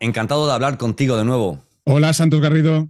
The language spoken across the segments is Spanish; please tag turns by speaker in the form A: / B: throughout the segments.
A: encantado de hablar contigo de nuevo.
B: Hola, Santos Garrido.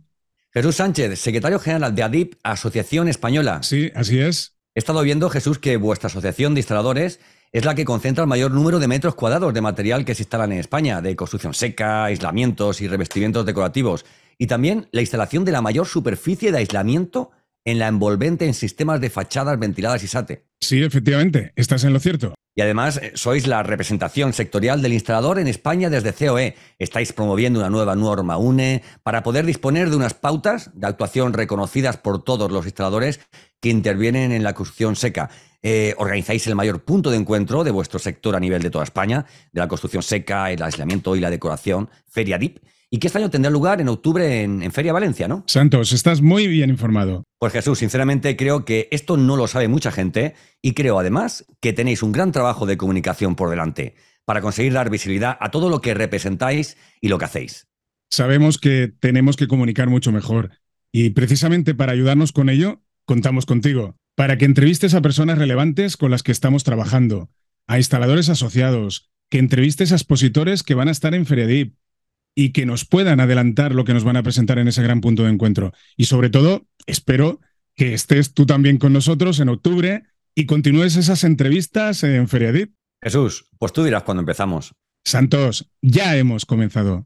A: Jesús Sánchez, secretario general de ADIP, Asociación Española.
B: Sí, así es.
A: He estado viendo, Jesús, que vuestra asociación de instaladores es la que concentra el mayor número de metros cuadrados de material que se instalan en España, de construcción seca, aislamientos y revestimientos decorativos, y también la instalación de la mayor superficie de aislamiento en la envolvente en sistemas de fachadas ventiladas y SATE.
B: Sí, efectivamente, estás en lo cierto.
A: Y además eh, sois la representación sectorial del instalador en España desde COE. Estáis promoviendo una nueva norma UNE para poder disponer de unas pautas de actuación reconocidas por todos los instaladores que intervienen en la construcción seca. Eh, organizáis el mayor punto de encuentro de vuestro sector a nivel de toda España, de la construcción seca, el aislamiento y la decoración, Feria DIP, y que este año tendrá lugar en octubre en, en, Feria Valencia, ¿no?
B: Santos, estás muy bien informado.
A: Pues Jesús, sinceramente creo que esto no lo sabe mucha gente y creo además que tenéis un gran trabajo de comunicación por delante para conseguir dar visibilidad a todo lo que representáis y lo que hacéis.
B: Sabemos que tenemos que comunicar mucho mejor y precisamente para ayudarnos con ello, contamos contigo, para que entrevistes a personas relevantes con las que estamos trabajando, a instaladores asociados, que entrevistes a expositores que van a estar en Feriadip y que nos puedan adelantar lo que nos van a presentar en ese gran punto de encuentro. Y sobre todo, espero que estés tú también con nosotros en octubre y continúes esas entrevistas en Feriadip.
A: Jesús, pues tú dirás cuando empezamos.
B: Santos, ya hemos comenzado.